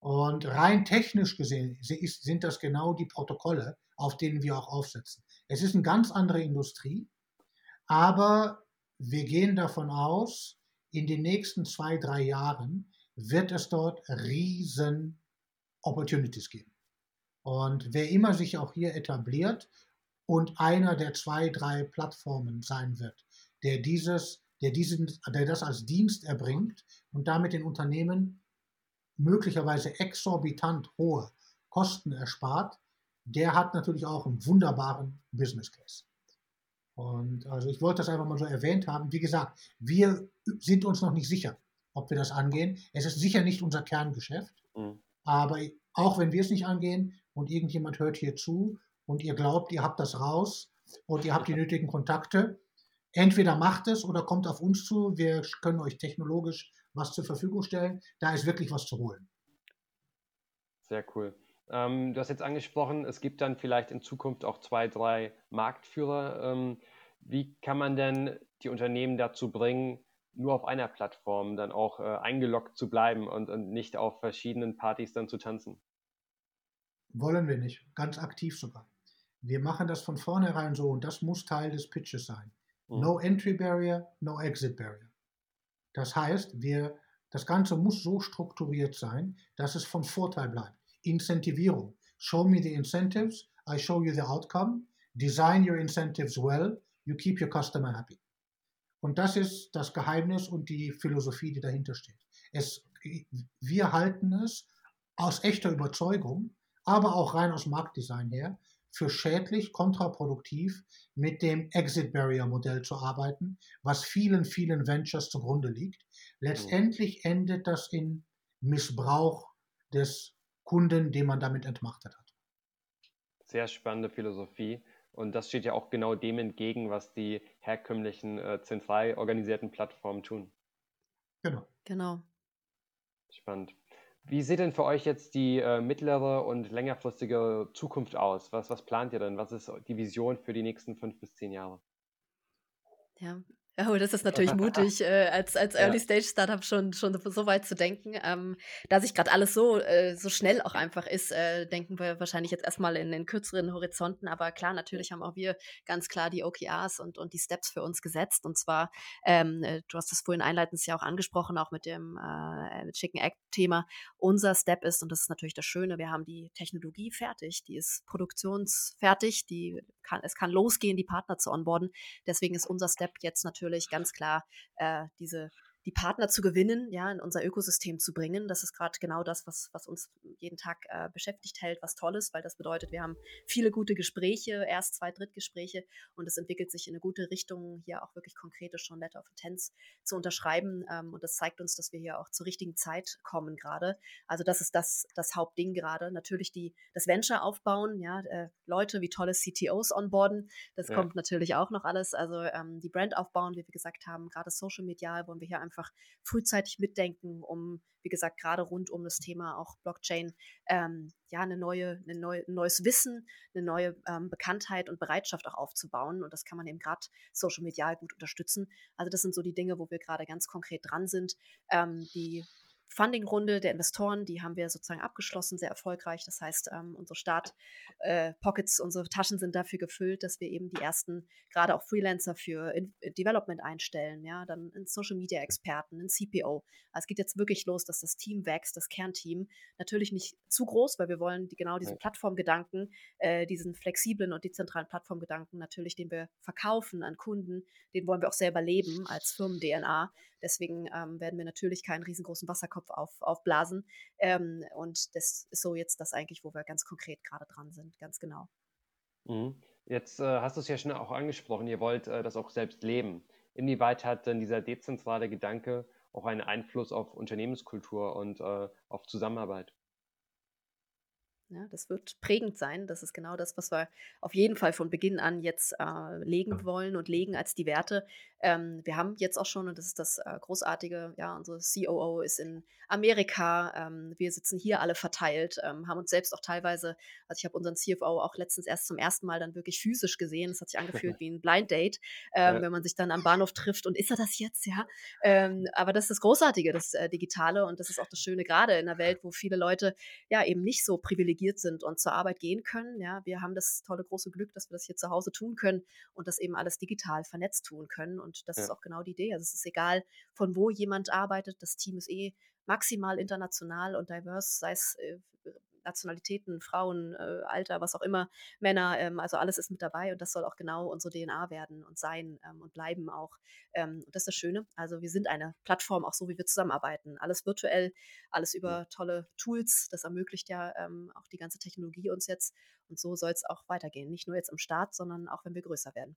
Und rein technisch gesehen sind das genau die Protokolle, auf denen wir auch aufsetzen. Es ist eine ganz andere Industrie, aber wir gehen davon aus, in den nächsten zwei, drei Jahren wird es dort riesen Opportunities geben. Und wer immer sich auch hier etabliert und einer der zwei, drei Plattformen sein wird, der dieses, der diesen, der das als Dienst erbringt und damit den Unternehmen möglicherweise exorbitant hohe Kosten erspart, der hat natürlich auch einen wunderbaren Business Case. Und also ich wollte das einfach mal so erwähnt haben. Wie gesagt, wir sind uns noch nicht sicher, ob wir das angehen. Es ist sicher nicht unser Kerngeschäft. Mhm. Aber auch wenn wir es nicht angehen und irgendjemand hört hier zu und ihr glaubt, ihr habt das raus und ihr habt die nötigen Kontakte, entweder macht es oder kommt auf uns zu. Wir können euch technologisch was zur Verfügung stellen. Da ist wirklich was zu holen. Sehr cool. Ähm, du hast jetzt angesprochen, es gibt dann vielleicht in Zukunft auch zwei, drei Marktführer. Ähm, wie kann man denn die Unternehmen dazu bringen, nur auf einer Plattform dann auch äh, eingeloggt zu bleiben und, und nicht auf verschiedenen Partys dann zu tanzen? Wollen wir nicht, ganz aktiv sogar. Wir machen das von vornherein so und das muss Teil des Pitches sein. Mhm. No Entry Barrier, no Exit Barrier. Das heißt, wir, das Ganze muss so strukturiert sein, dass es von Vorteil bleibt. Incentivierung. Show me the incentives, I show you the outcome. Design your incentives well, you keep your customer happy. Und das ist das Geheimnis und die Philosophie, die dahinter steht. Es, wir halten es aus echter Überzeugung, aber auch rein aus Marktdesign her, für schädlich, kontraproduktiv mit dem Exit Barrier Modell zu arbeiten, was vielen, vielen Ventures zugrunde liegt. Letztendlich endet das in Missbrauch des Kunden, den man damit entmachtet hat. Sehr spannende Philosophie. Und das steht ja auch genau dem entgegen, was die herkömmlichen äh, zentral organisierten Plattformen tun. Genau. Genau. Spannend. Wie sieht denn für euch jetzt die äh, mittlere und längerfristige Zukunft aus? Was, was plant ihr denn? Was ist die Vision für die nächsten fünf bis zehn Jahre? Ja, Oh, das ist natürlich mutig, äh, als, als Early-Stage-Startup schon, schon so weit zu denken. Ähm, da sich gerade alles so, äh, so schnell auch einfach ist, äh, denken wir wahrscheinlich jetzt erstmal in den kürzeren Horizonten. Aber klar, natürlich haben auch wir ganz klar die OKRs und, und die Steps für uns gesetzt. Und zwar, ähm, äh, du hast das vorhin einleitend ja auch angesprochen, auch mit dem äh, Chicken Egg-Thema. Unser Step ist, und das ist natürlich das Schöne, wir haben die Technologie fertig, die ist produktionsfertig, die kann, es kann losgehen, die Partner zu onboarden. Deswegen ist unser Step jetzt natürlich ganz klar äh, diese die Partner zu gewinnen, ja, in unser Ökosystem zu bringen. Das ist gerade genau das, was, was uns jeden Tag äh, beschäftigt hält, was toll ist, weil das bedeutet, wir haben viele gute Gespräche, erst zwei Drittgespräche und es entwickelt sich in eine gute Richtung, hier auch wirklich konkrete schon Letter of Intents zu unterschreiben. Ähm, und das zeigt uns, dass wir hier auch zur richtigen Zeit kommen gerade. Also das ist das, das Hauptding gerade. Natürlich die, das Venture aufbauen, ja, äh, Leute wie tolle CTOs onboarden, das ja. kommt natürlich auch noch alles. Also ähm, die Brand aufbauen, wie wir gesagt haben, gerade social medial wollen wir hier einfach einfach frühzeitig mitdenken, um, wie gesagt, gerade rund um das Thema auch Blockchain, ähm, ja, eine neue, eine neue, ein neues Wissen, eine neue ähm, Bekanntheit und Bereitschaft auch aufzubauen. Und das kann man eben gerade social medial gut unterstützen. Also das sind so die Dinge, wo wir gerade ganz konkret dran sind, ähm, die Funding-Runde der Investoren, die haben wir sozusagen abgeschlossen, sehr erfolgreich. Das heißt, ähm, unsere Start-Pockets, äh, unsere Taschen sind dafür gefüllt, dass wir eben die ersten, gerade auch Freelancer für in äh, Development einstellen, ja, dann einen Social-Media-Experten, einen CPO. Also es geht jetzt wirklich los, dass das Team wächst, das Kernteam. Natürlich nicht zu groß, weil wir wollen die, genau diesen Plattformgedanken, äh, diesen flexiblen und dezentralen Plattformgedanken natürlich, den wir verkaufen an Kunden, den wollen wir auch selber leben als Firmen-DNA. Deswegen ähm, werden wir natürlich keinen riesengroßen Wasserkopf auf, aufblasen. Ähm, und das ist so jetzt das eigentlich, wo wir ganz konkret gerade dran sind, ganz genau. Mhm. Jetzt äh, hast du es ja schon auch angesprochen, ihr wollt äh, das auch selbst leben. Inwieweit hat denn dieser dezentrale Gedanke auch einen Einfluss auf Unternehmenskultur und äh, auf Zusammenarbeit? Ja, das wird prägend sein. Das ist genau das, was wir auf jeden Fall von Beginn an jetzt äh, legen wollen und legen als die Werte. Ähm, wir haben jetzt auch schon, und das ist das äh, Großartige, ja, unsere COO ist in Amerika. Ähm, wir sitzen hier alle verteilt, ähm, haben uns selbst auch teilweise, also ich habe unseren CFO auch letztens erst zum ersten Mal dann wirklich physisch gesehen. Das hat sich angefühlt wie ein Blind Date, ähm, ja. wenn man sich dann am Bahnhof trifft und ist er das jetzt, ja? Ähm, aber das ist das Großartige, das äh, Digitale und das ist auch das Schöne gerade in einer Welt, wo viele Leute ja eben nicht so privilegiert privilegiert sind und zur Arbeit gehen können. Ja, wir haben das tolle große Glück, dass wir das hier zu Hause tun können und das eben alles digital vernetzt tun können. Und das ja. ist auch genau die Idee. Also es ist egal, von wo jemand arbeitet. Das Team ist eh maximal international und diverse, sei es äh, Nationalitäten, Frauen, äh, Alter, was auch immer, Männer, ähm, also alles ist mit dabei und das soll auch genau unsere DNA werden und sein ähm, und bleiben auch. Ähm, und das ist das Schöne. Also wir sind eine Plattform, auch so wie wir zusammenarbeiten. Alles virtuell, alles über tolle Tools. Das ermöglicht ja ähm, auch die ganze Technologie uns jetzt. Und so soll es auch weitergehen. Nicht nur jetzt am Start, sondern auch wenn wir größer werden.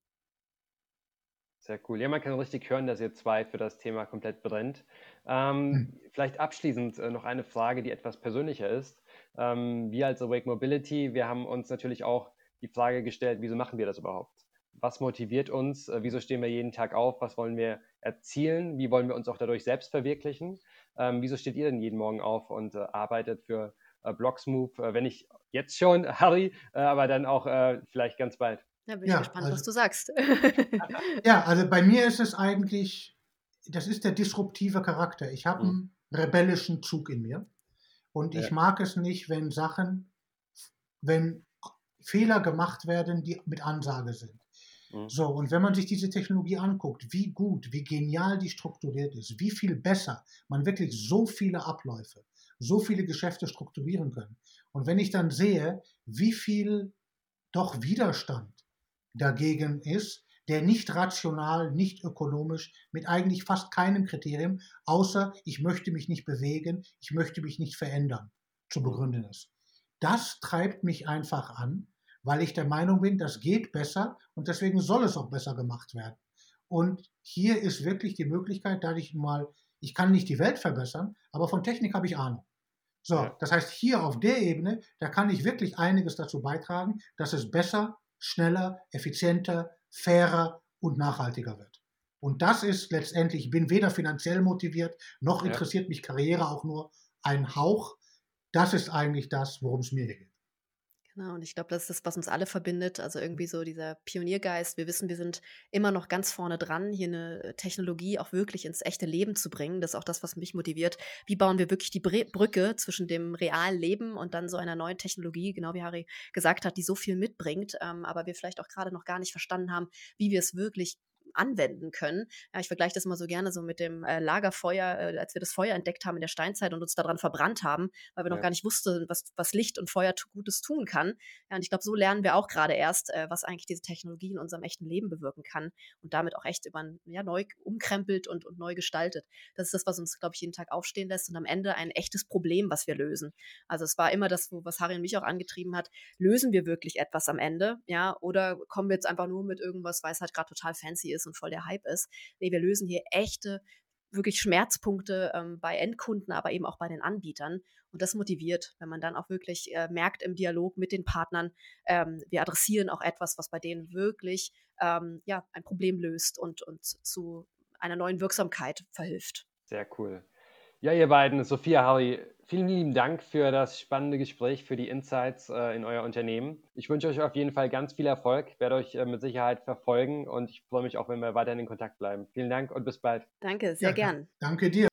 Sehr cool. Ja, man kann richtig hören, dass ihr zwei für das Thema komplett brennt. Ähm, hm. Vielleicht abschließend äh, noch eine Frage, die etwas persönlicher ist. Ähm, wir als Awake Mobility, wir haben uns natürlich auch die Frage gestellt, wieso machen wir das überhaupt? Was motiviert uns? Äh, wieso stehen wir jeden Tag auf? Was wollen wir erzielen? Wie wollen wir uns auch dadurch selbst verwirklichen? Ähm, wieso steht ihr denn jeden Morgen auf und äh, arbeitet für äh, Blocksmove, äh, wenn nicht jetzt schon, Harry, äh, aber dann auch vielleicht ganz bald? Da bin ich ja, gespannt, also, was du sagst. ja, also bei mir ist es eigentlich, das ist der disruptive Charakter. Ich habe mhm. einen rebellischen Zug in mir. Und ja. ich mag es nicht, wenn Sachen, wenn Fehler gemacht werden, die mit Ansage sind. Mhm. So, und wenn man sich diese Technologie anguckt, wie gut, wie genial die strukturiert ist, wie viel besser man wirklich so viele Abläufe, so viele Geschäfte strukturieren kann. Und wenn ich dann sehe, wie viel doch Widerstand dagegen ist, der nicht rational, nicht ökonomisch, mit eigentlich fast keinem Kriterium, außer ich möchte mich nicht bewegen, ich möchte mich nicht verändern, zu begründen ist. Das treibt mich einfach an, weil ich der Meinung bin, das geht besser und deswegen soll es auch besser gemacht werden. Und hier ist wirklich die Möglichkeit, da ich mal, ich kann nicht die Welt verbessern, aber von Technik habe ich Ahnung. So, das heißt, hier auf der Ebene, da kann ich wirklich einiges dazu beitragen, dass es besser schneller, effizienter, fairer und nachhaltiger wird. Und das ist letztendlich, ich bin weder finanziell motiviert, noch interessiert ja. mich Karriere auch nur ein Hauch. Das ist eigentlich das, worum es mir geht. Genau, und ich glaube, das ist das, was uns alle verbindet. Also irgendwie so dieser Pioniergeist. Wir wissen, wir sind immer noch ganz vorne dran, hier eine Technologie auch wirklich ins echte Leben zu bringen. Das ist auch das, was mich motiviert. Wie bauen wir wirklich die Brücke zwischen dem realen Leben und dann so einer neuen Technologie, genau wie Harry gesagt hat, die so viel mitbringt, ähm, aber wir vielleicht auch gerade noch gar nicht verstanden haben, wie wir es wirklich anwenden können. Ja, ich vergleiche das immer so gerne so mit dem äh, Lagerfeuer, äh, als wir das Feuer entdeckt haben in der Steinzeit und uns daran verbrannt haben, weil wir ja. noch gar nicht wussten, was, was Licht und Feuer Gutes tun kann. Ja, und ich glaube, so lernen wir auch gerade erst, äh, was eigentlich diese Technologie in unserem echten Leben bewirken kann und damit auch echt über ja, neu umkrempelt und, und neu gestaltet. Das ist das, was uns, glaube ich, jeden Tag aufstehen lässt und am Ende ein echtes Problem, was wir lösen. Also es war immer das, was Harry und mich auch angetrieben hat, lösen wir wirklich etwas am Ende, ja, oder kommen wir jetzt einfach nur mit irgendwas, weil es halt gerade total fancy ist ist und voll der Hype ist. Nee, wir lösen hier echte, wirklich Schmerzpunkte ähm, bei Endkunden, aber eben auch bei den Anbietern. Und das motiviert, wenn man dann auch wirklich äh, merkt im Dialog mit den Partnern, ähm, wir adressieren auch etwas, was bei denen wirklich ähm, ja, ein Problem löst und, und zu einer neuen Wirksamkeit verhilft. Sehr cool. Ja, ihr beiden, Sophia, Harry, vielen lieben Dank für das spannende Gespräch, für die Insights äh, in euer Unternehmen. Ich wünsche euch auf jeden Fall ganz viel Erfolg, werde euch äh, mit Sicherheit verfolgen und ich freue mich auch, wenn wir weiterhin in Kontakt bleiben. Vielen Dank und bis bald. Danke, sehr ja, gern. Danke dir.